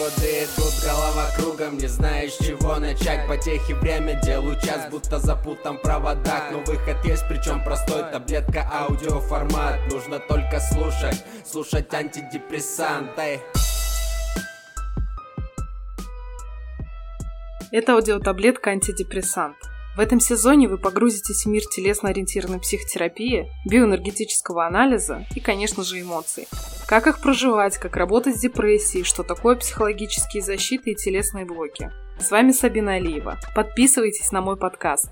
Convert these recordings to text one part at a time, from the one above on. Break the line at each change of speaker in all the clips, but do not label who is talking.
годы идут, голова кругом Не знаешь, чего начать Потехи время, делаю час Будто запутан в проводах Но выход есть, причем простой Таблетка, аудиоформат Нужно только слушать Слушать антидепрессанты
Это аудиотаблетка антидепрессант. В этом сезоне вы погрузитесь в мир телесно-ориентированной психотерапии, биоэнергетического анализа и, конечно же, эмоций. Как их проживать, как работать с депрессией, что такое психологические защиты и телесные блоки. С вами Сабина Алиева. Подписывайтесь на мой подкаст.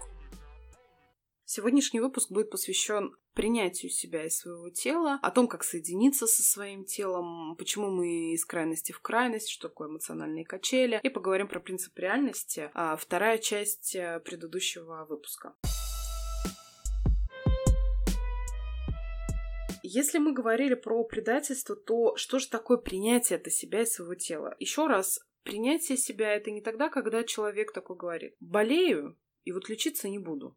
Сегодняшний выпуск будет посвящен принятию себя и своего тела, о том, как соединиться со своим телом, почему мы из крайности в крайность, что такое эмоциональные качели, и поговорим про принцип реальности, а вторая часть э, предыдущего выпуска. Если мы говорили про предательство, то что же такое принятие это себя и своего тела? Еще раз, принятие себя это не тогда, когда человек такой говорит, болею, и вот лечиться не буду.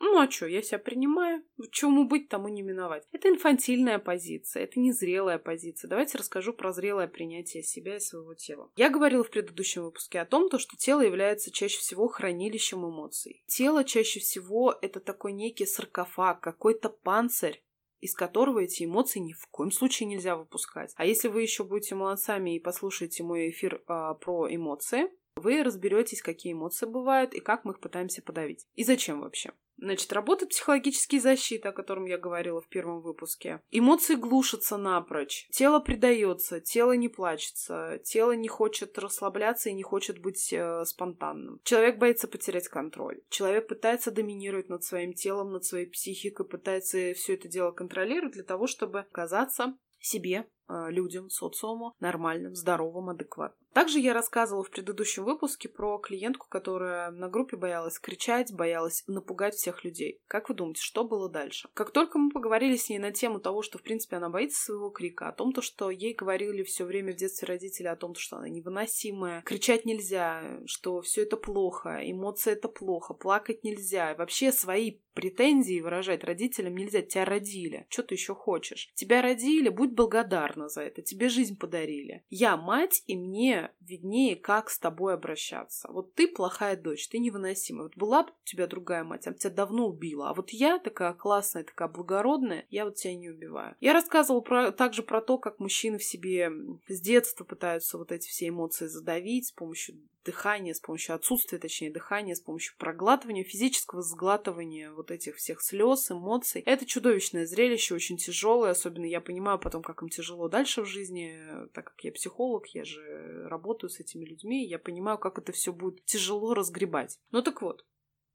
Ну а что, я себя принимаю, чему быть, тому не миновать. Это инфантильная позиция, это незрелая позиция. Давайте расскажу про зрелое принятие себя и своего тела. Я говорила в предыдущем выпуске о том, то, что тело является чаще всего хранилищем эмоций. Тело чаще всего это такой некий саркофаг, какой-то панцирь, из которого эти эмоции ни в коем случае нельзя выпускать. А если вы еще будете молодцами и послушаете мой эфир а, про эмоции, вы разберетесь, какие эмоции бывают и как мы их пытаемся подавить. И зачем вообще. Значит, работает психологические защиты, о котором я говорила в первом выпуске. Эмоции глушатся напрочь. Тело предается, тело не плачется, тело не хочет расслабляться и не хочет быть э, спонтанным. Человек боится потерять контроль. Человек пытается доминировать над своим телом, над своей психикой, пытается все это дело контролировать для того, чтобы оказаться себе, э, людям, социуму нормальным, здоровым, адекватным. Также я рассказывала в предыдущем выпуске про клиентку, которая на группе боялась кричать, боялась напугать всех людей. Как вы думаете, что было дальше? Как только мы поговорили с ней на тему того, что, в принципе, она боится своего крика, о том, то, что ей говорили все время в детстве родители о том, что она невыносимая, кричать нельзя, что все это плохо, эмоции это плохо, плакать нельзя, вообще свои претензии выражать родителям нельзя, тебя родили, что ты еще хочешь? Тебя родили, будь благодарна за это, тебе жизнь подарили. Я мать, и мне виднее, как с тобой обращаться. Вот ты плохая дочь, ты невыносимая. Вот была бы у тебя другая мать, она тебя давно убила. А вот я такая классная, такая благородная, я вот тебя не убиваю. Я рассказывала про, также про то, как мужчины в себе с детства пытаются вот эти все эмоции задавить с помощью дыхания, с помощью отсутствия, точнее, дыхания, с помощью проглатывания, физического сглатывания вот этих всех слез, эмоций. Это чудовищное зрелище, очень тяжелое, особенно я понимаю потом, как им тяжело дальше в жизни, так как я психолог, я же работаю с этими людьми, я понимаю, как это все будет тяжело разгребать. Ну так вот,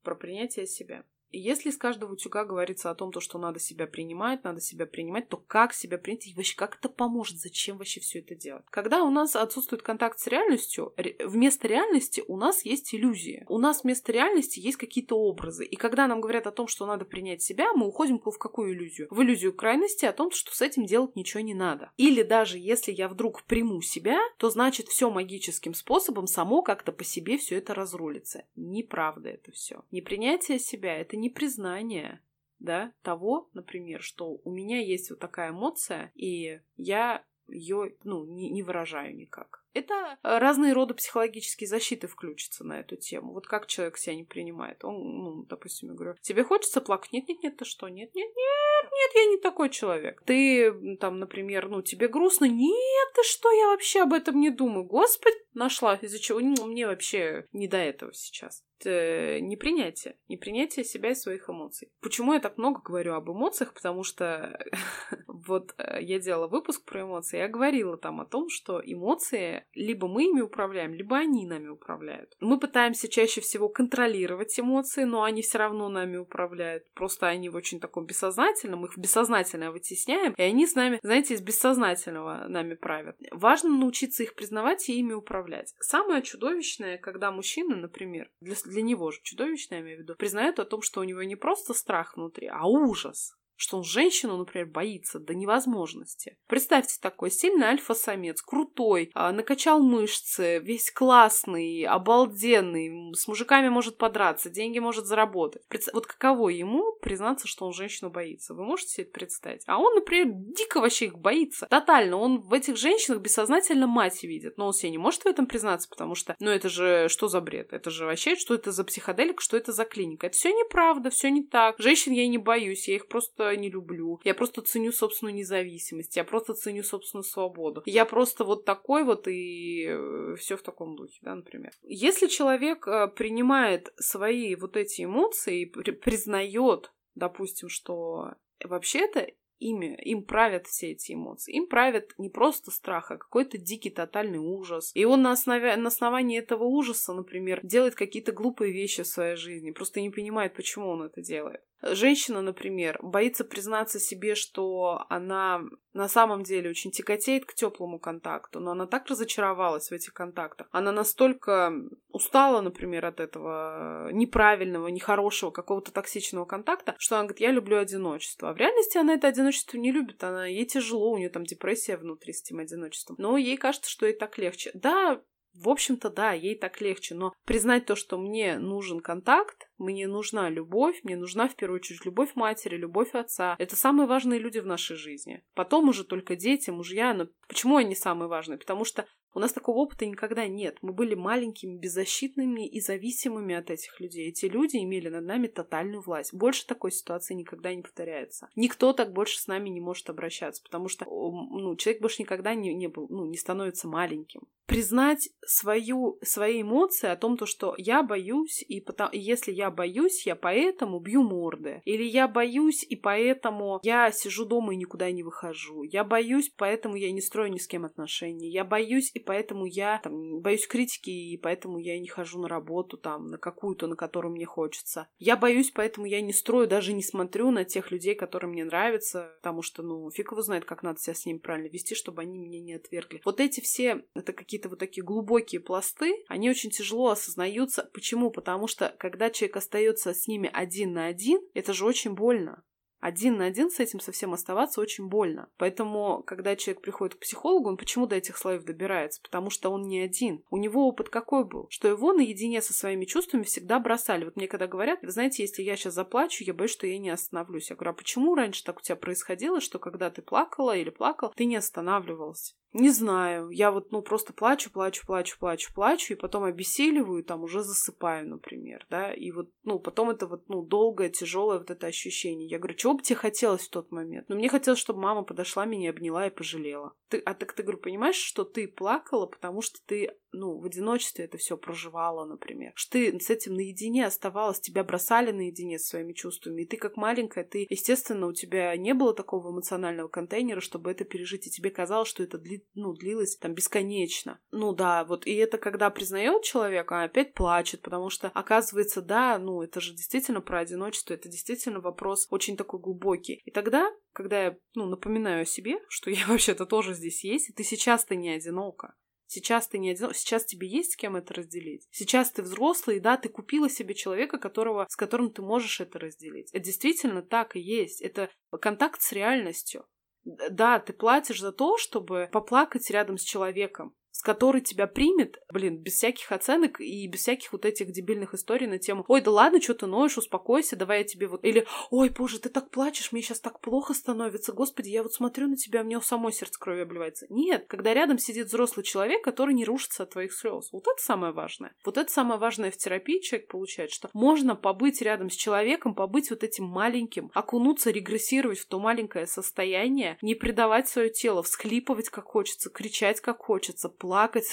про принятие себя. Если из каждого утюга говорится о том, то, что надо себя принимать, надо себя принимать, то как себя принять и вообще как это поможет, зачем вообще все это делать? Когда у нас отсутствует контакт с реальностью, вместо реальности у нас есть иллюзии. У нас вместо реальности есть какие-то образы. И когда нам говорят о том, что надо принять себя, мы уходим в какую иллюзию? В иллюзию крайности о том, что с этим делать ничего не надо. Или даже если я вдруг приму себя, то значит все магическим способом само как-то по себе все это разрулится. Неправда это все. Непринятие себя это не признание да, того, например, что у меня есть вот такая эмоция, и я ее, ну, не, не выражаю никак. Это разные роды психологические защиты включатся на эту тему. Вот как человек себя не принимает. Он, ну, допустим, я говорю, тебе хочется плакать? Нет, нет, нет, ты что? Нет, нет, нет, нет, я не такой человек. Ты, там, например, ну, тебе грустно? Нет, ты что, я вообще об этом не думаю. Господи, нашла, из-за чего мне вообще не до этого сейчас. Э, непринятие, непринятие себя и своих эмоций. Почему я так много говорю об эмоциях? Потому что вот э, я делала выпуск про эмоции, я говорила там о том, что эмоции либо мы ими управляем, либо они нами управляют. Мы пытаемся чаще всего контролировать эмоции, но они все равно нами управляют. Просто они в очень таком бессознательном, их бессознательно вытесняем, и они с нами, знаете, из бессознательного нами правят. Важно научиться их признавать и ими управлять. Самое чудовищное, когда мужчина, например, для для него же чудовищно, я имею в виду, признает о том, что у него не просто страх внутри, а ужас что он женщину, например, боится до невозможности. Представьте такой сильный альфа-самец, крутой, а, накачал мышцы, весь классный, обалденный, с мужиками может подраться, деньги может заработать. Вот каково ему признаться, что он женщину боится? Вы можете себе это представить? А он, например, дико вообще их боится. Тотально. Он в этих женщинах бессознательно мать видит. Но он себе не может в этом признаться, потому что, ну это же что за бред? Это же вообще, что это за психоделик, что это за клиника? Это все неправда, все не так. Женщин я не боюсь, я их просто не люблю. Я просто ценю собственную независимость, я просто ценю собственную свободу. Я просто вот такой вот и э, все в таком духе, да, например. Если человек э, принимает свои вот эти эмоции и признает, допустим, что вообще-то ими, им правят все эти эмоции. Им правят не просто страх, а какой-то дикий тотальный ужас. И он на, основе, на основании этого ужаса, например, делает какие-то глупые вещи в своей жизни, просто не понимает, почему он это делает. Женщина, например, боится признаться себе, что она на самом деле очень тяготеет к теплому контакту, но она так разочаровалась в этих контактах. Она настолько устала, например, от этого неправильного, нехорошего, какого-то токсичного контакта, что она говорит, я люблю одиночество. А в реальности она это одиночество не любит, она, ей тяжело, у нее там депрессия внутри с этим одиночеством. Но ей кажется, что ей так легче. Да, в общем-то, да, ей так легче, но признать то, что мне нужен контакт, мне нужна любовь, мне нужна в первую очередь любовь матери, любовь отца. Это самые важные люди в нашей жизни. Потом уже только дети, мужья. Но почему они самые важные? Потому что у нас такого опыта никогда нет. Мы были маленькими, беззащитными и зависимыми от этих людей. Эти люди имели над нами тотальную власть. Больше такой ситуации никогда не повторяется. Никто так больше с нами не может обращаться, потому что ну, человек больше никогда не, не был, ну, не становится маленьким. Признать свою, свои эмоции о том, то, что я боюсь, и потому, если я боюсь, я поэтому бью морды. Или я боюсь, и поэтому я сижу дома и никуда не выхожу. Я боюсь, поэтому я не строю ни с кем отношений. Я боюсь, и поэтому я там, боюсь критики, и поэтому я не хожу на работу там, на какую-то, на которую мне хочется. Я боюсь, поэтому я не строю, даже не смотрю на тех людей, которые мне нравятся, потому что, ну, фиг его знает, как надо себя с ними правильно вести, чтобы они меня не отвергли. Вот эти все, это какие-то вот такие глубокие пласты, они очень тяжело осознаются. Почему? Потому что, когда человек остается с ними один на один, это же очень больно один на один с этим совсем оставаться очень больно. Поэтому, когда человек приходит к психологу, он почему до этих слоев добирается? Потому что он не один. У него опыт какой был? Что его наедине со своими чувствами всегда бросали. Вот мне когда говорят, вы знаете, если я сейчас заплачу, я боюсь, что я не остановлюсь. Я говорю, а почему раньше так у тебя происходило, что когда ты плакала или плакал, ты не останавливался? Не знаю, я вот, ну, просто плачу, плачу, плачу, плачу, плачу, и потом обессиливаю, там уже засыпаю, например, да, и вот, ну, потом это вот, ну, долгое, тяжелое вот это ощущение. Я говорю, чего бы тебе хотелось в тот момент? Ну, мне хотелось, чтобы мама подошла, меня обняла и пожалела. Ты, а так ты, говорю, понимаешь, что ты плакала, потому что ты ну, в одиночестве это все проживала, например. Что ты с этим наедине оставалась, тебя бросали наедине с своими чувствами, и ты как маленькая, ты, естественно, у тебя не было такого эмоционального контейнера, чтобы это пережить, и тебе казалось, что это дли, ну, длилось там бесконечно. Ну да, вот, и это когда признает человек, а опять плачет, потому что, оказывается, да, ну, это же действительно про одиночество, это действительно вопрос очень такой глубокий. И тогда, когда я, ну, напоминаю о себе, что я вообще-то тоже здесь есть, и ты сейчас-то не одинока. Сейчас ты не одинок, сейчас тебе есть с кем это разделить. Сейчас ты взрослый, да, ты купила себе человека, которого, с которым ты можешь это разделить. Это действительно так и есть. Это контакт с реальностью. Да, ты платишь за то, чтобы поплакать рядом с человеком с которой тебя примет, блин, без всяких оценок и без всяких вот этих дебильных историй на тему «Ой, да ладно, что ты ноешь, успокойся, давай я тебе вот...» Или «Ой, боже, ты так плачешь, мне сейчас так плохо становится, господи, я вот смотрю на тебя, мне у самой сердце кровью обливается». Нет, когда рядом сидит взрослый человек, который не рушится от твоих слез. Вот это самое важное. Вот это самое важное в терапии человек получает, что можно побыть рядом с человеком, побыть вот этим маленьким, окунуться, регрессировать в то маленькое состояние, не предавать свое тело, всхлипывать как хочется, кричать как хочется, плакать,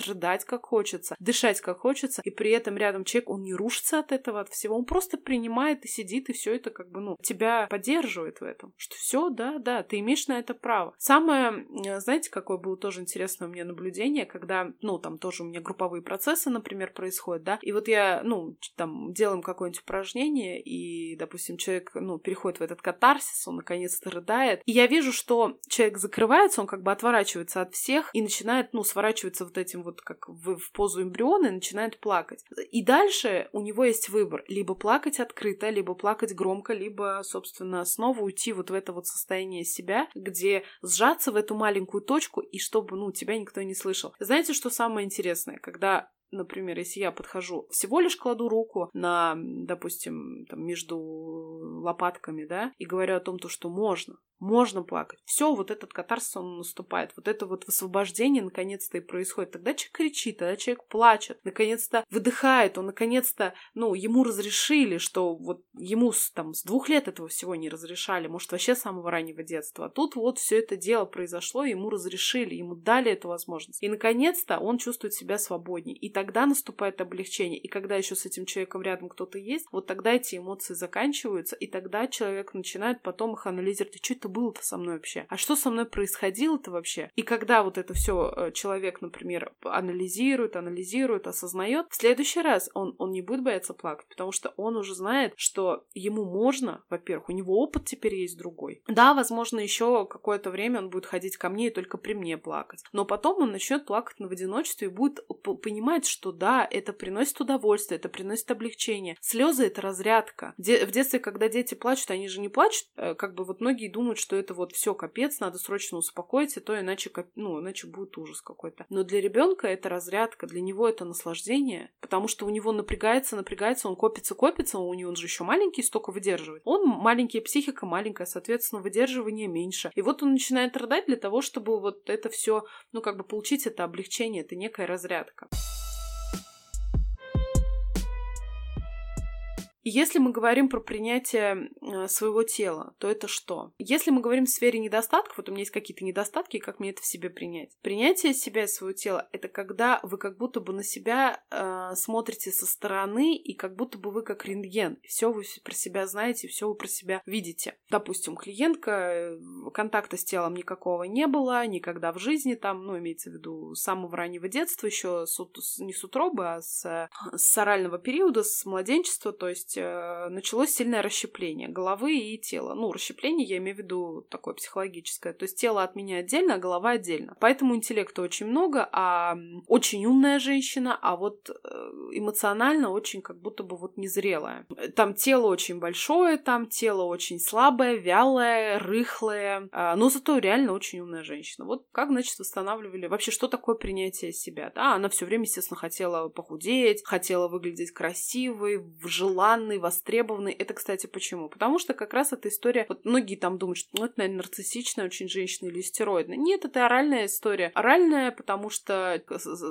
рыдать как хочется, дышать как хочется, и при этом рядом человек, он не рушится от этого, от всего, он просто принимает и сидит, и все это как бы, ну, тебя поддерживает в этом, что все, да, да, ты имеешь на это право. Самое, знаете, какое было тоже интересное у меня наблюдение, когда, ну, там тоже у меня групповые процессы, например, происходят, да, и вот я, ну, там, делаем какое-нибудь упражнение, и, допустим, человек, ну, переходит в этот катарсис, он наконец-то рыдает, и я вижу, что человек закрывается, он как бы отворачивается от всех и начинает, ну, сворачиваться вот этим вот как в, в позу эмбриона и начинает плакать. И дальше у него есть выбор. Либо плакать открыто, либо плакать громко, либо, собственно, снова уйти вот в это вот состояние себя, где сжаться в эту маленькую точку, и чтобы, ну, тебя никто не слышал. Знаете, что самое интересное? Когда Например, если я подхожу, всего лишь кладу руку на, допустим, там, между лопатками, да, и говорю о том, то, что можно, можно плакать. Все, вот этот катарсис, он наступает. Вот это вот освобождение наконец-то и происходит. Тогда человек кричит, тогда человек плачет, наконец-то выдыхает, он наконец-то, ну, ему разрешили, что вот ему там с двух лет этого всего не разрешали, может, вообще с самого раннего детства. А тут вот все это дело произошло, ему разрешили, ему дали эту возможность. И, наконец-то, он чувствует себя свободнее. И тогда наступает облегчение. И когда еще с этим человеком рядом кто-то есть, вот тогда эти эмоции заканчиваются, и тогда человек начинает потом их анализировать. Что это было-то со мной вообще? А что со мной происходило-то вообще? И когда вот это все э, человек, например, анализирует, анализирует, осознает, в следующий раз он, он не будет бояться плакать, потому что он уже знает, что ему можно, во-первых, у него опыт теперь есть другой. Да, возможно, еще какое-то время он будет ходить ко мне и только при мне плакать. Но потом он начнет плакать в одиночестве и будет понимать, что да, это приносит удовольствие, это приносит облегчение. Слезы это разрядка. Де- в детстве, когда дети плачут, они же не плачут, э, как бы вот многие думают, что это вот все капец, надо срочно успокоиться, то иначе, ну, иначе будет ужас какой-то. Но для ребенка это разрядка, для него это наслаждение, потому что у него напрягается, напрягается, он копится, копится, у него он же еще маленький, столько выдерживает. Он маленький, психика маленькая, соответственно, выдерживание меньше. И вот он начинает рыдать для того, чтобы вот это все, ну, как бы получить это облегчение, это некая разрядка. Если мы говорим про принятие э, своего тела, то это что? Если мы говорим в сфере недостатков, вот у меня есть какие-то недостатки, как мне это в себе принять? Принятие себя и своего тела — это когда вы как будто бы на себя э, смотрите со стороны, и как будто бы вы как рентген. Все вы про себя знаете, все вы про себя видите. Допустим, клиентка, э, контакта с телом никакого не было, никогда в жизни там, ну, имеется в виду, с самого раннего детства, еще с, не с утробы, а с, с орального периода, с младенчества, то есть э, началось сильное расщепление головы и тела. Ну, расщепление я имею в виду такое психологическое. То есть тело от меня отдельно, а голова отдельно. Поэтому интеллекта очень много, а очень умная женщина, а вот э, эмоционально очень как будто бы вот незрелая. Там тело очень большое, там тело очень слабое, вялое, рыхлое, э, но зато реально очень умная женщина. Вот как, значит, восстанавливали... Вообще, что такое принятие себя? Да, она все время, естественно, хотела похудеть, хотела выглядеть красивой, желанной, желанный, востребованный. Это, кстати, почему? Потому что как раз эта история... Вот многие там думают, что ну, это, наверное, нарциссичная очень женщина или стероидная. Нет, это оральная история. Оральная, потому что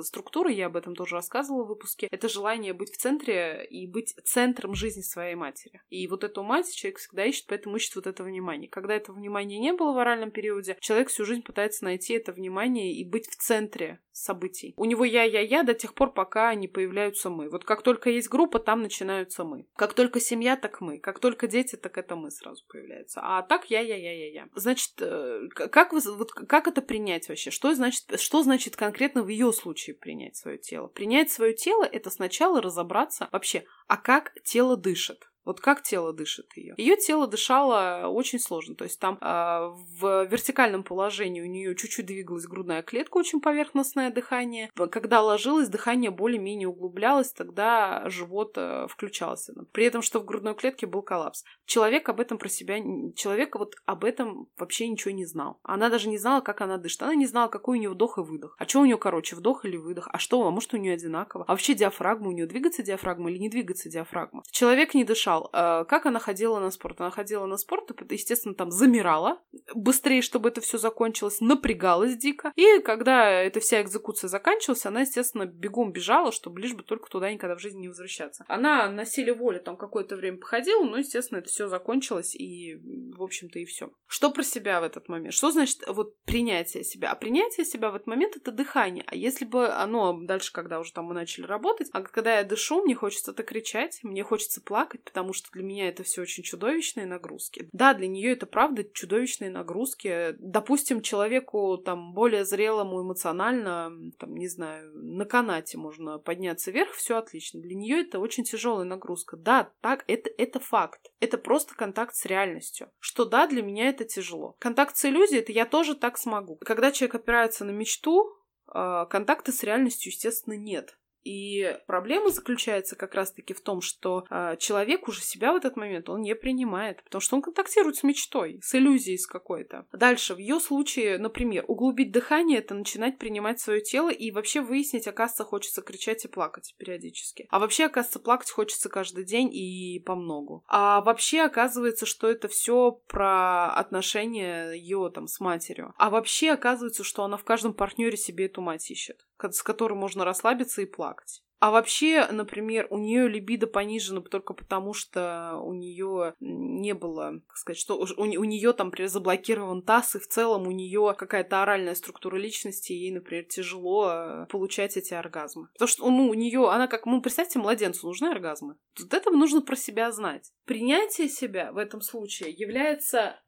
структура, я об этом тоже рассказывала в выпуске, это желание быть в центре и быть центром жизни своей матери. И вот эту мать человек всегда ищет, поэтому ищет вот это внимание. Когда этого внимания не было в оральном периоде, человек всю жизнь пытается найти это внимание и быть в центре событий. У него я-я-я до тех пор, пока не появляются мы. Вот как только есть группа, там начинаются мы. Как только семья, так мы. Как только дети, так это мы сразу появляются. А так я-я-я-я-я. Значит, э, как, вот, как это принять вообще? Что значит, что значит конкретно в ее случае принять свое тело? Принять свое тело — это сначала разобраться вообще, а как тело дышит. Вот как тело дышит ее? Ее тело дышало очень сложно. То есть там э, в вертикальном положении у нее чуть-чуть двигалась грудная клетка, очень поверхностное дыхание. Когда ложилось, дыхание более-менее углублялось, тогда живот э, включался. При этом, что в грудной клетке был коллапс. Человек об этом про себя, человек вот об этом вообще ничего не знал. Она даже не знала, как она дышит. Она не знала, какой у нее вдох и выдох. А что у нее короче, вдох или выдох? А что, а может у нее одинаково? А вообще диафрагма у нее двигается диафрагма или не двигается диафрагма? Человек не дышал сказал, э, как она ходила на спорт. Она ходила на спорт, и, естественно, там замирала быстрее, чтобы это все закончилось, напрягалась дико. И когда эта вся экзекуция заканчивалась, она, естественно, бегом бежала, чтобы лишь бы только туда никогда в жизни не возвращаться. Она на силе воли там какое-то время походила, но, естественно, это все закончилось, и, в общем-то, и все. Что про себя в этот момент? Что значит вот принятие себя? А принятие себя в этот момент — это дыхание. А если бы оно дальше, когда уже там мы начали работать, а когда я дышу, мне хочется это кричать, мне хочется плакать, потому потому что для меня это все очень чудовищные нагрузки. Да, для нее это правда чудовищные нагрузки. Допустим, человеку там более зрелому эмоционально, там, не знаю, на канате можно подняться вверх, все отлично. Для нее это очень тяжелая нагрузка. Да, так, это, это факт. Это просто контакт с реальностью. Что да, для меня это тяжело. Контакт с иллюзией, это я тоже так смогу. Когда человек опирается на мечту, а, контакта с реальностью, естественно, нет. И проблема заключается как раз-таки в том, что э, человек уже себя в этот момент он не принимает, потому что он контактирует с мечтой, с иллюзией с какой-то. Дальше, в ее случае, например, углубить дыхание — это начинать принимать свое тело и вообще выяснить, оказывается, хочется кричать и плакать периодически. А вообще, оказывается, плакать хочется каждый день и по многу. А вообще, оказывается, что это все про отношения ее там с матерью. А вообще, оказывается, что она в каждом партнере себе эту мать ищет, с которой можно расслабиться и плакать плакать. А вообще, например, у нее либидо понижено только потому, что у нее не было, как сказать, что у, у нее там, например, заблокирован таз, и в целом у нее какая-то оральная структура личности, и ей, например, тяжело э, получать эти оргазмы. Потому что, ну, у нее, она как, ну, представьте, младенцу нужны оргазмы. Вот это нужно про себя знать. Принятие себя в этом случае является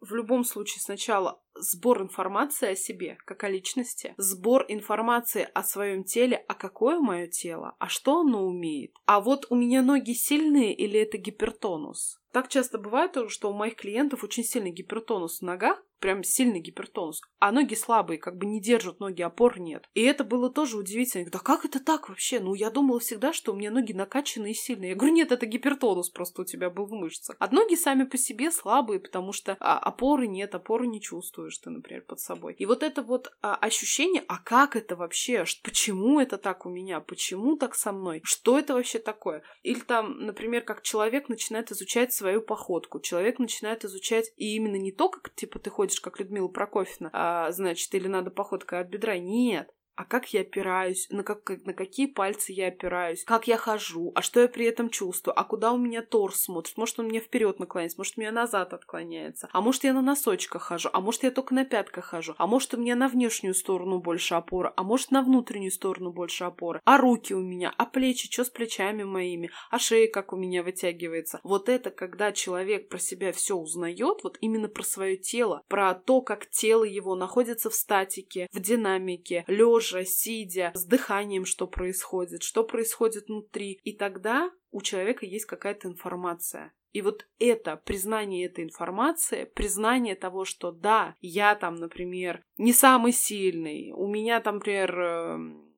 в любом случае сначала сбор информации о себе, как о личности, сбор информации о своем теле, а какое мое тело, а что оно умеет. А вот у меня ноги сильные или это гипертонус? Так часто бывает, что у моих клиентов очень сильный гипертонус в ногах, прям сильный гипертонус, а ноги слабые, как бы не держат ноги, опор нет. И это было тоже удивительно. Да как это так вообще? Ну, я думала всегда, что у меня ноги накачанные и сильные. Я говорю, нет, это гипертонус просто у тебя был в мышцах. А ноги сами по себе слабые, потому что а, опоры нет, опоры не чувствуешь ты, например, под собой. И вот это вот а, ощущение, а как это вообще? Почему это так у меня? Почему так со мной? Что это вообще такое? Или там, например, как человек начинает изучать свою походку. Человек начинает изучать и именно не то, как типа ты ходишь, как Людмила Прокофьевна, а, значит, или надо походкой от бедра. Нет а как я опираюсь, на, как, на какие пальцы я опираюсь, как я хожу, а что я при этом чувствую, а куда у меня торс смотрит, может он мне вперед наклоняется, может у меня назад отклоняется, а может я на носочках хожу, а может я только на пятках хожу, а может у меня на внешнюю сторону больше опора, а может на внутреннюю сторону больше опоры, а руки у меня, а плечи, что с плечами моими, а шея как у меня вытягивается. Вот это, когда человек про себя все узнает, вот именно про свое тело, про то, как тело его находится в статике, в динамике, лежа, лежа, сидя, с дыханием, что происходит, что происходит внутри. И тогда у человека есть какая-то информация. И вот это, признание этой информации, признание того, что да, я там, например, не самый сильный, у меня там, например, эм,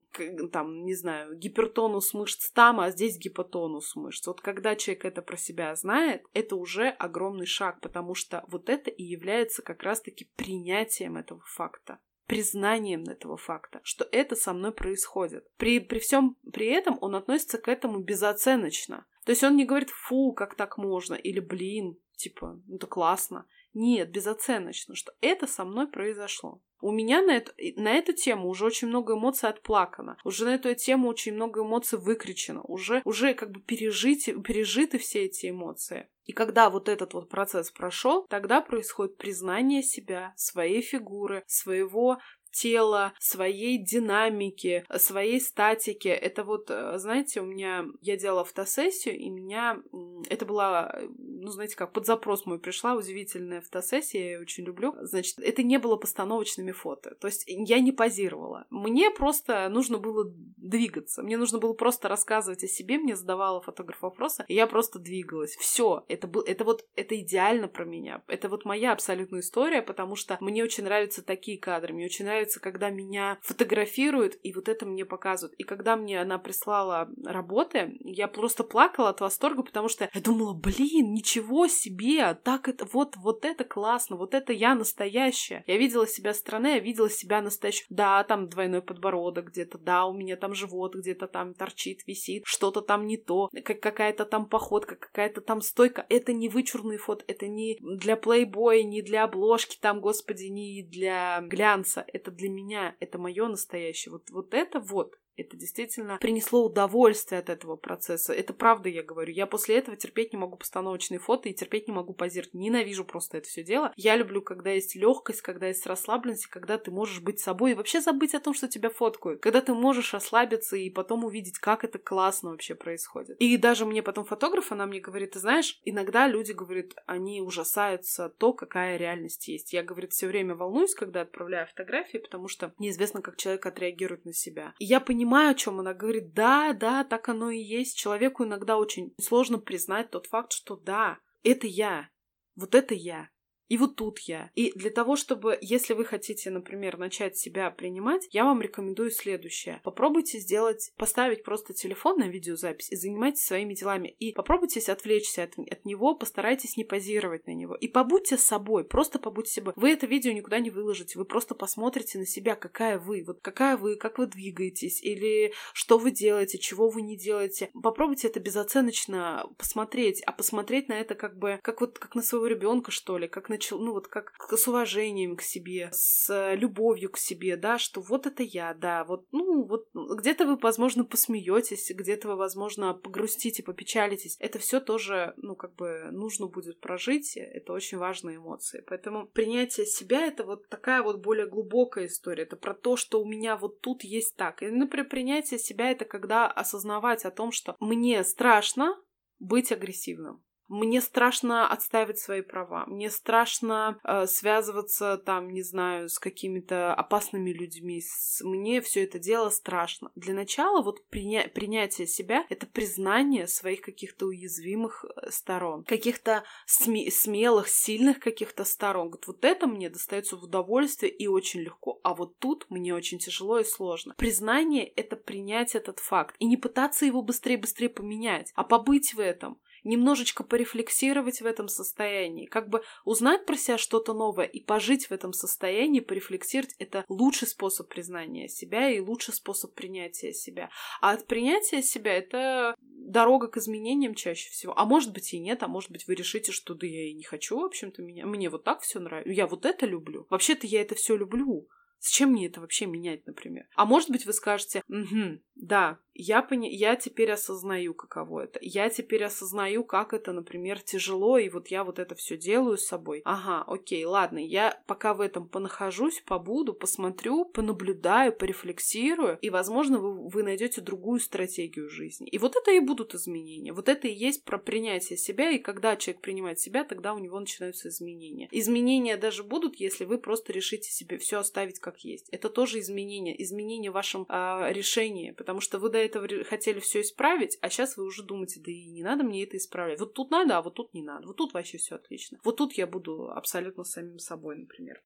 там, не знаю, гипертонус мышц там, а здесь гипотонус мышц. Вот когда человек это про себя знает, это уже огромный шаг, потому что вот это и является как раз-таки принятием этого факта признанием этого факта, что это со мной происходит. При, при всем при этом он относится к этому безоценочно. То есть он не говорит «фу, как так можно» или «блин, типа, ну это классно». Нет, безоценочно, что это со мной произошло. У меня на эту, на эту тему уже очень много эмоций отплакано, уже на эту тему очень много эмоций выкричено, уже, уже как бы пережити, пережиты все эти эмоции. И когда вот этот вот процесс прошел, тогда происходит признание себя, своей фигуры, своего тела, своей динамики, своей статики. Это вот, э, знаете, у меня... Я делала фотосессию, и меня... Это была, ну, знаете, как под запрос мой пришла удивительная фотосессия, я ее очень люблю. Значит, это не было постановочными фото. То есть я не позировала. Мне просто нужно было двигаться. Мне нужно было просто рассказывать о себе. Мне задавала фотограф вопросы, и я просто двигалась. Все. Это, был, это вот... Это идеально про меня. Это вот моя абсолютная история, потому что мне очень нравятся такие кадры. Мне очень нравится нравится, когда меня фотографируют, и вот это мне показывают. И когда мне она прислала работы, я просто плакала от восторга, потому что я думала, блин, ничего себе, так это, вот, вот это классно, вот это я настоящая. Я видела себя стороны, я видела себя настоящую. Да, там двойной подбородок где-то, да, у меня там живот где-то там торчит, висит, что-то там не то, как какая-то там походка, какая-то там стойка. Это не вычурный фото, это не для плейбоя, не для обложки, там, господи, не для глянца. Это для меня, это мое настоящее. Вот, вот это вот это действительно принесло удовольствие от этого процесса. Это правда, я говорю. Я после этого терпеть не могу постановочные фото и терпеть не могу позировать. Ненавижу просто это все дело. Я люблю, когда есть легкость, когда есть расслабленность, когда ты можешь быть собой и вообще забыть о том, что тебя фоткают. Когда ты можешь расслабиться и потом увидеть, как это классно вообще происходит. И даже мне потом фотограф, она мне говорит, ты знаешь, иногда люди, говорят, они ужасаются то, какая реальность есть. Я, говорит, все время волнуюсь, когда отправляю фотографии, потому что неизвестно, как человек отреагирует на себя. И я понимаю, понимаю, о чем она говорит. Да, да, так оно и есть. Человеку иногда очень сложно признать тот факт, что да, это я. Вот это я. И вот тут я. И для того, чтобы, если вы хотите, например, начать себя принимать, я вам рекомендую следующее. Попробуйте сделать, поставить просто телефон на видеозапись и занимайтесь своими делами. И попробуйте отвлечься от, от него, постарайтесь не позировать на него. И побудьте собой, просто побудьте собой. Вы это видео никуда не выложите, вы просто посмотрите на себя, какая вы, вот какая вы, как вы двигаетесь, или что вы делаете, чего вы не делаете. Попробуйте это безоценочно посмотреть, а посмотреть на это как бы, как вот, как на своего ребенка, что ли, как на, ну вот, как с уважением к себе, с любовью к себе, да, что вот это я, да, вот, ну, вот где-то вы, возможно, посмеетесь, где-то вы, возможно, погрустите, попечалитесь. Это все тоже, ну, как бы нужно будет прожить, это очень важные эмоции. Поэтому принятие себя — это вот такая вот более глубокая история. Это про то, что у меня вот тут есть так. И, например, принятие себя — это когда осознавать о том, что мне страшно быть агрессивным. Мне страшно отстаивать свои права. Мне страшно э, связываться там, не знаю, с какими-то опасными людьми. С... Мне все это дело страшно. Для начала вот приня... принятие себя — это признание своих каких-то уязвимых э, сторон, каких-то сме... смелых, сильных каких-то сторон. Вот, вот это мне достается в удовольствие и очень легко. А вот тут мне очень тяжело и сложно. Признание — это принять этот факт и не пытаться его быстрее-быстрее поменять, а побыть в этом немножечко порефлексировать в этом состоянии, как бы узнать про себя что-то новое и пожить в этом состоянии, порефлексировать — это лучший способ признания себя и лучший способ принятия себя. А от принятия себя — это дорога к изменениям чаще всего. А может быть и нет, а может быть вы решите, что да я и не хочу, в общем-то, меня. Мне вот так все нравится. Я вот это люблю. Вообще-то я это все люблю. Зачем мне это вообще менять, например? А может быть, вы скажете, угу, да, я, пони... я теперь осознаю, каково это. Я теперь осознаю, как это, например, тяжело, и вот я вот это все делаю с собой. Ага, окей, ладно, я пока в этом понахожусь, побуду, посмотрю, понаблюдаю, порефлексирую, и, возможно, вы, вы найдете другую стратегию жизни. И вот это и будут изменения. Вот это и есть про принятие себя, и когда человек принимает себя, тогда у него начинаются изменения. Изменения даже будут, если вы просто решите себе все оставить как есть. Это тоже изменения, изменения в вашем э, решении, потому что вы до этого хотели все исправить, а сейчас вы уже думаете, да и не надо мне это исправлять. Вот тут надо, а вот тут не надо. Вот тут вообще все отлично. Вот тут я буду абсолютно самим собой, например.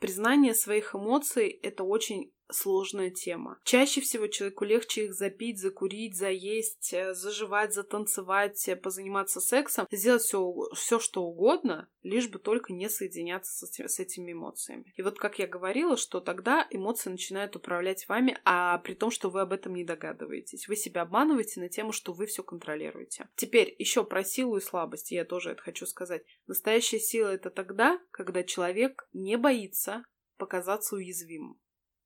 Признание своих эмоций — это очень сложная тема. Чаще всего человеку легче их запить, закурить, заесть, э, заживать, затанцевать, э, позаниматься сексом, сделать все, все что угодно, лишь бы только не соединяться с, с этими эмоциями. И вот как я говорила, что тогда эмоции начинают управлять вами, а при том, что вы об этом не догадываетесь. Вы себя обманываете на тему, что вы все контролируете. Теперь еще про силу и слабость, я тоже это хочу сказать. Настоящая сила это тогда, когда человек не боится показаться уязвимым.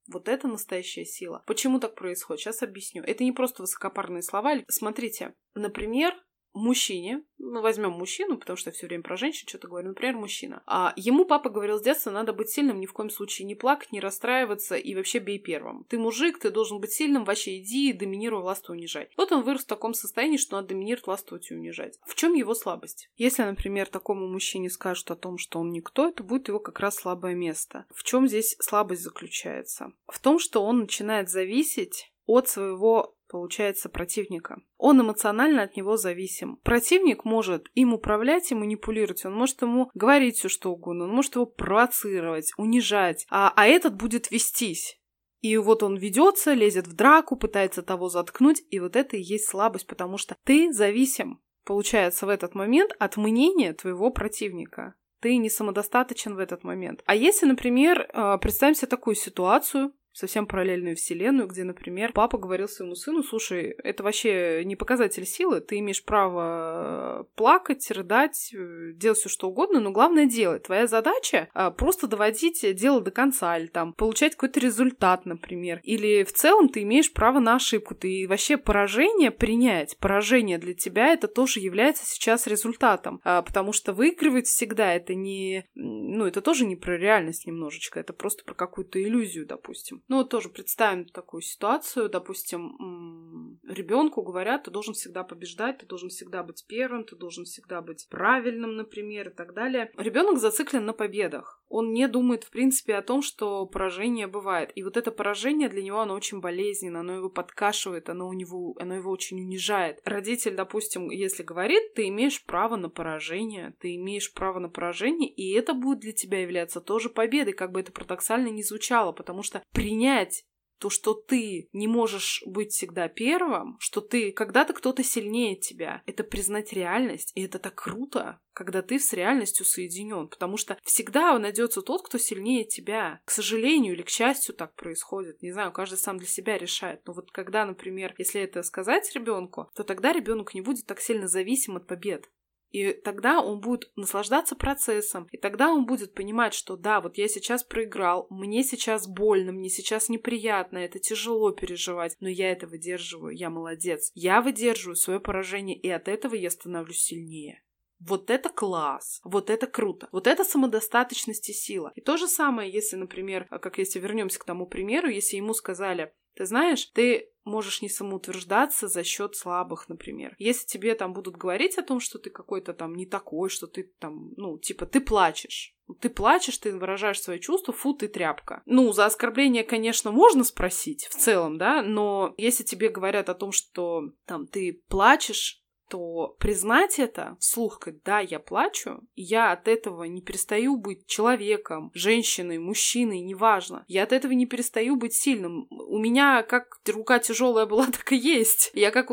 Вот это настоящая сила. Почему так происходит? Сейчас объясню. Это не просто высокопарные слова. Смотрите, например, мужчине, ну, возьмем мужчину, потому что я все время про женщин что-то говорю, например, мужчина. А ему папа говорил с детства, надо быть сильным, ни в коем случае не плакать, не расстраиваться и вообще бей первым. Ты мужик, ты должен быть сильным, вообще иди, доминируй, властвуй, унижай. Вот он вырос в таком состоянии, что надо доминировать, властвовать и унижать. В чем его слабость? Если, например, такому мужчине скажут о том, что он никто, это будет его как раз слабое место. В чем здесь слабость заключается? В том, что он начинает зависеть от своего получается, противника. Он эмоционально от него зависим. Противник может им управлять и манипулировать, он может ему говорить все что угодно, он может его провоцировать, унижать, а, а этот будет вестись. И вот он ведется, лезет в драку, пытается того заткнуть, и вот это и есть слабость, потому что ты зависим, получается, в этот момент от мнения твоего противника ты не самодостаточен в этот момент. А если, например, э, представим себе такую ситуацию, совсем параллельную вселенную, где, например, папа говорил своему сыну, слушай, это вообще не показатель силы, ты имеешь право э, плакать, рыдать, э, делать все что угодно, но главное делать. Твоя задача а, просто доводить дело до конца, или там получать какой-то результат, например. Или в целом ты имеешь право на ошибку. Ты вообще поражение принять. Поражение для тебя это тоже является сейчас результатом. А, потому что выигрывать всегда это не... Ну, это тоже не про реальность немножечко, это просто про какую-то иллюзию, допустим. Ну, вот тоже представим такую ситуацию, допустим, ребенку говорят, ты должен всегда побеждать, ты должен всегда быть первым, ты должен всегда быть правильным, например, и так далее. Ребенок зациклен на победах. Он не думает, в принципе, о том, что поражение бывает. И вот это поражение для него, оно очень болезненно, оно его подкашивает, оно, у него, оно его очень унижает. Родитель, допустим, если говорит, ты имеешь право на поражение, ты имеешь право на поражение, и это будет для тебя являться тоже победой, как бы это парадоксально не звучало, потому что принять то, что ты не можешь быть всегда первым, что ты когда-то кто-то сильнее тебя, это признать реальность, и это так круто, когда ты с реальностью соединен, потому что всегда найдется тот, кто сильнее тебя. К сожалению или к счастью так происходит. Не знаю, каждый сам для себя решает. Но вот когда, например, если это сказать ребенку, то тогда ребенок не будет так сильно зависим от побед. И тогда он будет наслаждаться процессом. И тогда он будет понимать, что да, вот я сейчас проиграл, мне сейчас больно, мне сейчас неприятно, это тяжело переживать, но я это выдерживаю, я молодец. Я выдерживаю свое поражение, и от этого я становлюсь сильнее. Вот это класс, вот это круто, вот это самодостаточность и сила. И то же самое, если, например, как если вернемся к тому примеру, если ему сказали, ты знаешь, ты можешь не самоутверждаться за счет слабых, например. Если тебе там будут говорить о том, что ты какой-то там не такой, что ты там, ну, типа, ты плачешь. Ты плачешь, ты выражаешь свои чувства, фу, ты тряпка. Ну, за оскорбление, конечно, можно спросить в целом, да, но если тебе говорят о том, что там ты плачешь, то признать это вслух, сказать, да, я плачу, я от этого не перестаю быть человеком, женщиной, мужчиной, неважно. Я от этого не перестаю быть сильным. У меня как рука тяжелая была, так и есть. Я как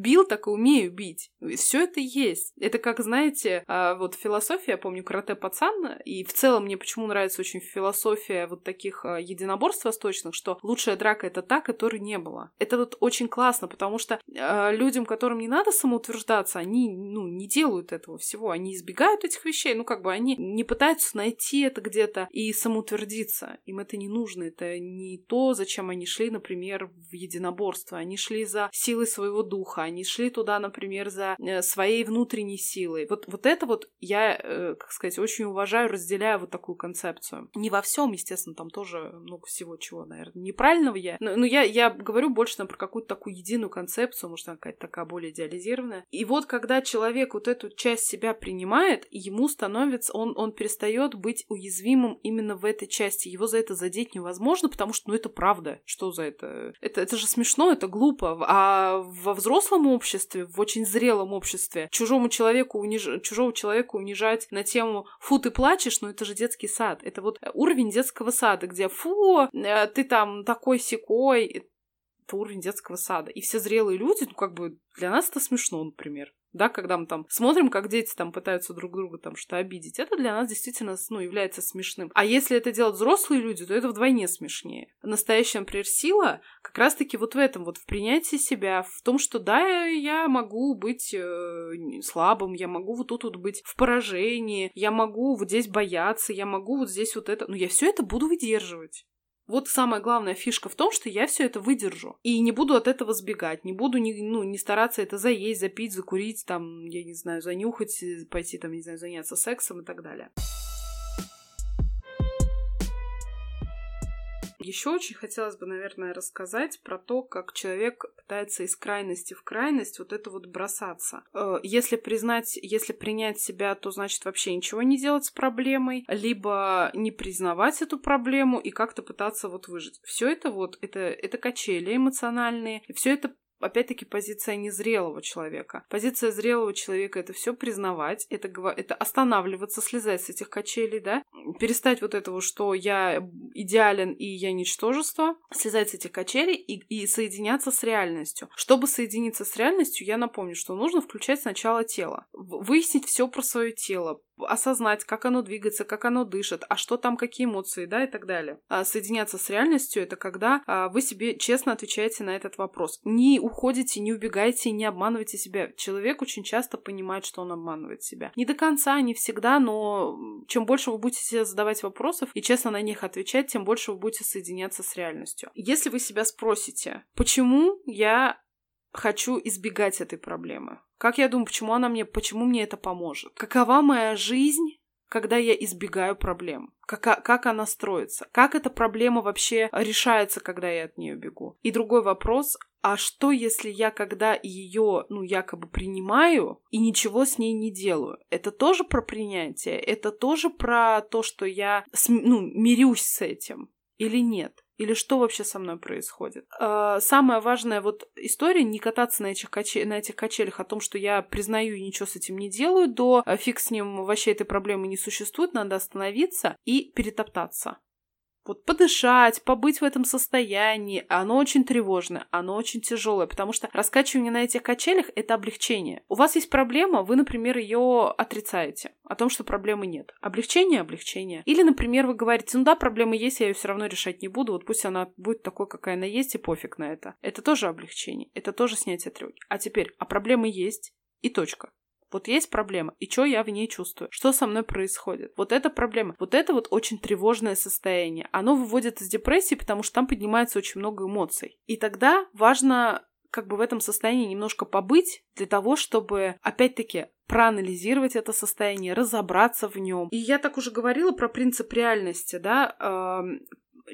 бил, так и умею бить. Все это есть. Это как, знаете, а, вот философия, я помню, карате пацан, и в целом мне почему нравится очень философия вот таких а, единоборств восточных, что лучшая драка это та, которой не было. Это вот очень классно, потому что э, людям, которым не надо самоутверждаться, они, ну, не делают этого всего, они избегают этих вещей, ну, как бы они не пытаются найти это где-то и самоутвердиться. Им это не нужно, это не то, зачем они шли, например, в единоборство. Они шли за силой своего духа, они шли туда, например, за э, своей внутренней силой. Вот, вот это вот я, э, как сказать, очень уважаю, разделяю вот такую концепцию. Не во всем, естественно, там тоже много всего чего, наверное, неправильного я. Но, но я, я говорю больше там, про какую-то такую единую концепцию, может, она какая-то такая более идеализированная. И вот когда человек вот эту часть себя принимает, ему становится, он, он перестает быть уязвимым именно в этой части. Его за это задеть невозможно, потому что, ну, это правда. Что за это? Это, это же смешно, это глупо. А во взрослом взрослом обществе, в очень зрелом обществе, чужому человеку униж... чужого человека унижать на тему «фу, ты плачешь», ну это же детский сад. Это вот уровень детского сада, где «фу, э, ты там такой секой», это уровень детского сада. И все зрелые люди, ну как бы для нас это смешно, например да, когда мы там смотрим, как дети там пытаются друг друга там что обидеть, это для нас действительно, ну, является смешным. А если это делают взрослые люди, то это вдвойне смешнее. Настоящая, например, сила как раз-таки вот в этом, вот в принятии себя, в том, что да, я могу быть э, слабым, я могу вот тут вот быть в поражении, я могу вот здесь бояться, я могу вот здесь вот это, но я все это буду выдерживать. Вот самая главная фишка в том, что я все это выдержу. И не буду от этого сбегать, не буду не, ну, не стараться это заесть, запить, закурить, там, я не знаю, занюхать, пойти, там, не знаю, заняться сексом и так далее. Еще очень хотелось бы, наверное, рассказать про то, как человек пытается из крайности в крайность вот это вот бросаться. Э, если признать, если принять себя, то значит вообще ничего не делать с проблемой, либо не признавать эту проблему и как-то пытаться вот выжить. Все это вот, это, это качели эмоциональные, все это опять-таки позиция незрелого человека. Позиция зрелого человека это все признавать, это, это останавливаться, слезать с этих качелей, да, перестать вот этого, что я идеален и я ничтожество, слезать с этих качелей и, и соединяться с реальностью. Чтобы соединиться с реальностью, я напомню, что нужно включать сначала тело, выяснить все про свое тело, осознать, как оно двигается, как оно дышит, а что там, какие эмоции, да, и так далее. А соединяться с реальностью — это когда а, вы себе честно отвечаете на этот вопрос. Не уходите, не убегайте, не обманывайте себя. Человек очень часто понимает, что он обманывает себя. Не до конца, не всегда, но чем больше вы будете задавать вопросов и честно на них отвечать, тем больше вы будете соединяться с реальностью. Если вы себя спросите, почему я хочу избегать этой проблемы. Как я думаю, почему она мне, почему мне это поможет? Какова моя жизнь, когда я избегаю проблем? Как, как она строится? Как эта проблема вообще решается, когда я от нее бегу? И другой вопрос, а что, если я когда ее, ну, якобы принимаю и ничего с ней не делаю? Это тоже про принятие? Это тоже про то, что я, ну, мирюсь с этим? Или нет? Или что вообще со мной происходит? А, самая важная вот история не кататься на этих, каче... на этих качелях о том, что я признаю и ничего с этим не делаю, до а, фиг с ним вообще этой проблемы не существует, надо остановиться и перетоптаться вот подышать, побыть в этом состоянии, оно очень тревожное, оно очень тяжелое, потому что раскачивание на этих качелях — это облегчение. У вас есть проблема, вы, например, ее отрицаете, о том, что проблемы нет. Облегчение — облегчение. Или, например, вы говорите, ну да, проблема есть, я ее все равно решать не буду, вот пусть она будет такой, какая она есть, и пофиг на это. Это тоже облегчение, это тоже снятие тревоги. А теперь, а проблемы есть, и точка. Вот есть проблема, и что я в ней чувствую? Что со мной происходит? Вот это проблема. Вот это вот очень тревожное состояние. Оно выводит из депрессии, потому что там поднимается очень много эмоций. И тогда важно как бы в этом состоянии немножко побыть для того, чтобы, опять-таки, проанализировать это состояние, разобраться в нем. И я так уже говорила про принцип реальности, да.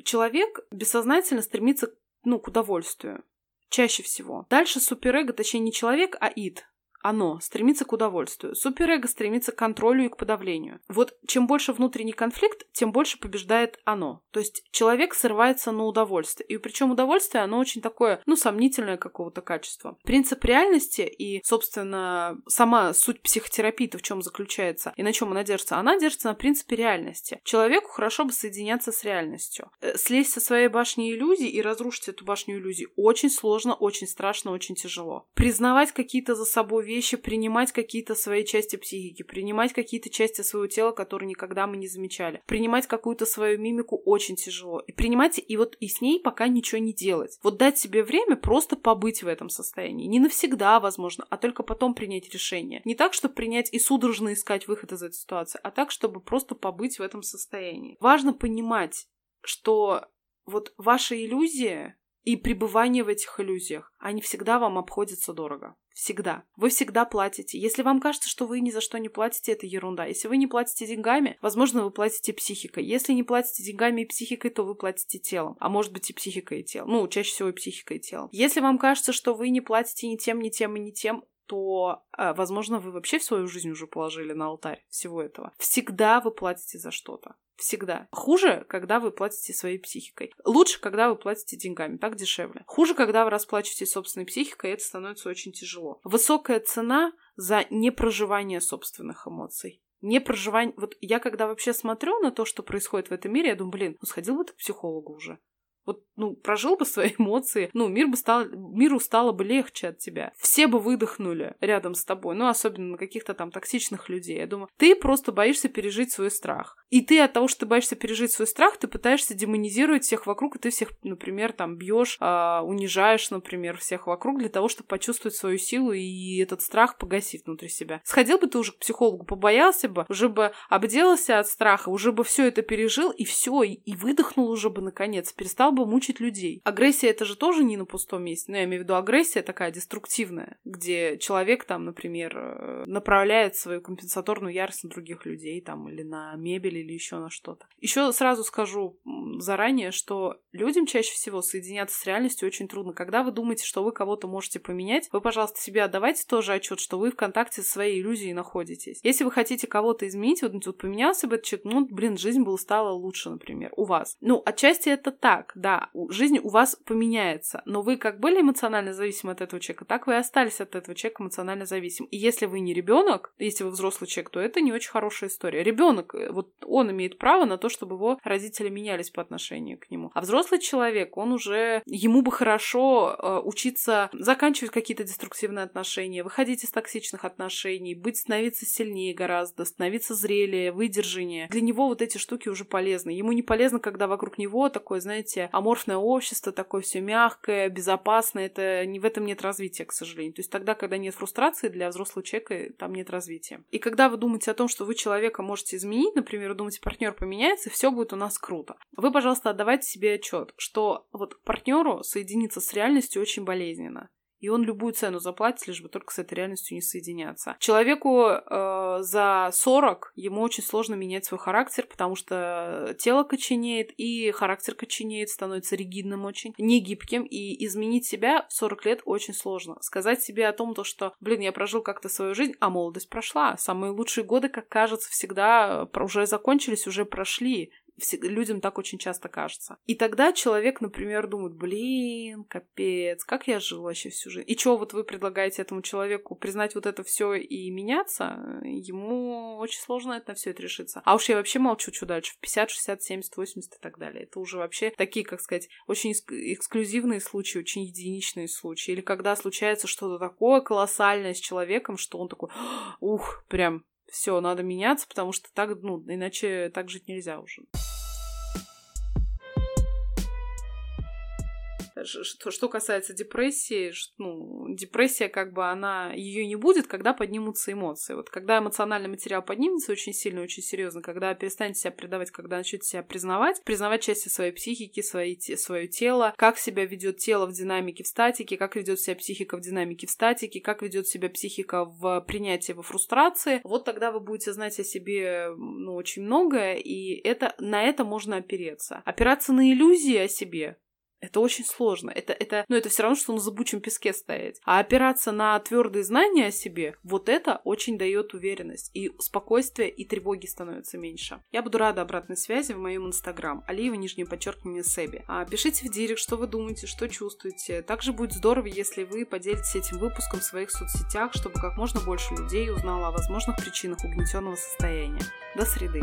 Человек бессознательно стремится, ну, к удовольствию. Чаще всего. Дальше суперэго, точнее не человек, а ид, оно стремится к удовольствию. Суперэго стремится к контролю и к подавлению. Вот чем больше внутренний конфликт, тем больше побеждает оно. То есть человек срывается на удовольствие. И причем удовольствие, оно очень такое, ну, сомнительное какого-то качества. Принцип реальности и, собственно, сама суть психотерапии-то в чем заключается и на чем она держится? Она держится на принципе реальности. Человеку хорошо бы соединяться с реальностью. Э, слезть со своей башни иллюзий и разрушить эту башню иллюзий очень сложно, очень страшно, очень тяжело. Признавать какие-то за собой вещи, принимать какие-то свои части психики, принимать какие-то части своего тела, которые никогда мы не замечали, принимать какую-то свою мимику очень тяжело. И принимать, и вот и с ней пока ничего не делать. Вот дать себе время просто побыть в этом состоянии. Не навсегда, возможно, а только потом принять решение. Не так, чтобы принять и судорожно искать выход из этой ситуации, а так, чтобы просто побыть в этом состоянии. Важно понимать, что вот ваша иллюзия и пребывание в этих иллюзиях, они всегда вам обходятся дорого. Всегда. Вы всегда платите. Если вам кажется, что вы ни за что не платите, это ерунда. Если вы не платите деньгами, возможно, вы платите психикой. Если не платите деньгами и психикой, то вы платите телом. А может быть и психикой и телом. Ну, чаще всего и психикой и телом. Если вам кажется, что вы не платите ни тем, ни тем и ни тем, то, э, возможно, вы вообще свою жизнь уже положили на алтарь всего этого. Всегда вы платите за что-то. Всегда. Хуже, когда вы платите своей психикой. Лучше, когда вы платите деньгами. Так дешевле. Хуже, когда вы расплачиваетесь собственной психикой, и это становится очень тяжело. Высокая цена за непроживание собственных эмоций не проживание... Вот я когда вообще смотрю на то, что происходит в этом мире, я думаю, блин, ну сходил бы ты к психологу уже. Вот, ну, прожил бы свои эмоции, ну, мир бы стал, миру стало бы легче от тебя. Все бы выдохнули рядом с тобой, ну, особенно на каких-то там токсичных людей. Я думаю, ты просто боишься пережить свой страх. И ты от того, что ты боишься пережить свой страх, ты пытаешься демонизировать всех вокруг, и ты всех, например, там бьешь, а, унижаешь, например, всех вокруг для того, чтобы почувствовать свою силу и этот страх погасить внутри себя. Сходил бы ты уже к психологу, побоялся бы, уже бы обделался от страха, уже бы все это пережил, и все, и выдохнул уже бы наконец, перестал бы мучить людей. Агрессия это же тоже не на пустом месте. Ну, я имею в виду агрессия такая деструктивная, где человек там, например, э, направляет свою компенсаторную ярость на других людей там или на мебель или еще на что-то. Еще сразу скажу заранее, что людям чаще всего соединяться с реальностью очень трудно. Когда вы думаете, что вы кого-то можете поменять, вы, пожалуйста, себе отдавайте тоже отчет, что вы в контакте со своей иллюзией находитесь. Если вы хотите кого-то изменить, вот, вот поменялся бы этот человек, ну, блин, жизнь была стала лучше, например, у вас. Ну, отчасти это так, да, жизнь у вас поменяется, но вы как были эмоционально зависимы от этого человека, так вы и остались от этого человека эмоционально зависимы. И если вы не ребенок, если вы взрослый человек, то это не очень хорошая история. Ребенок, э, вот он имеет право на то, чтобы его родители менялись по отношению к нему. А взрослый человек, он уже, ему бы хорошо э, учиться заканчивать какие-то деструктивные отношения, выходить из токсичных отношений, быть, становиться сильнее гораздо, становиться зрелее, выдержаннее. Для него вот эти штуки уже полезны. Ему не полезно, когда вокруг него такое, знаете, аморфное общество, такое все мягкое, безопасное. Это не в этом нет развития, к сожалению. То есть тогда, когда нет фрустрации для взрослого человека, там нет развития. И когда вы думаете о том, что вы человека можете изменить, например, думаете, партнер поменяется, все будет у нас круто. Вы, пожалуйста, отдавайте себе отчет, что вот партнеру соединиться с реальностью очень болезненно. И он любую цену заплатит, лишь бы только с этой реальностью не соединяться. Человеку э, за 40 ему очень сложно менять свой характер, потому что тело коченеет, и характер коченеет, становится ригидным очень, негибким, и изменить себя в 40 лет очень сложно. Сказать себе о том, то, что, блин, я прожил как-то свою жизнь, а молодость прошла. Самые лучшие годы, как кажется, всегда уже закончились, уже прошли людям так очень часто кажется. И тогда человек, например, думает, блин, капец, как я жил вообще всю жизнь. И что вот вы предлагаете этому человеку признать вот это все и меняться? Ему очень сложно это на все это решиться. А уж я вообще молчу, что дальше. В 50, 60, 70, 80 и так далее. Это уже вообще такие, как сказать, очень эксклюзивные случаи, очень единичные случаи. Или когда случается что-то такое колоссальное с человеком, что он такой, ух, прям все, надо меняться, потому что так, ну, иначе так жить нельзя уже. Что, что касается депрессии, ну, депрессия, как бы, она, ее не будет, когда поднимутся эмоции. Вот когда эмоциональный материал поднимется очень сильно, очень серьезно, когда перестанете себя предавать, когда начнете себя признавать, признавать части своей психики, свои, свое тело, как себя ведет тело в динамике в статике, как ведет себя психика в динамике в статике, как ведет себя психика в принятии, во фрустрации, вот тогда вы будете знать о себе, ну, очень многое, и это, на это можно опереться. Опираться на иллюзии о себе это очень сложно. Это, это, ну, это все равно, что на зыбучем песке стоять. А опираться на твердые знания о себе, вот это очень дает уверенность. И спокойствие, и тревоги становятся меньше. Я буду рада обратной связи в моем инстаграм. Алиева, нижнее подчеркивание, Себи. А, пишите в директ, что вы думаете, что чувствуете. Также будет здорово, если вы поделитесь этим выпуском в своих соцсетях, чтобы как можно больше людей узнало о возможных причинах угнетенного состояния. До среды.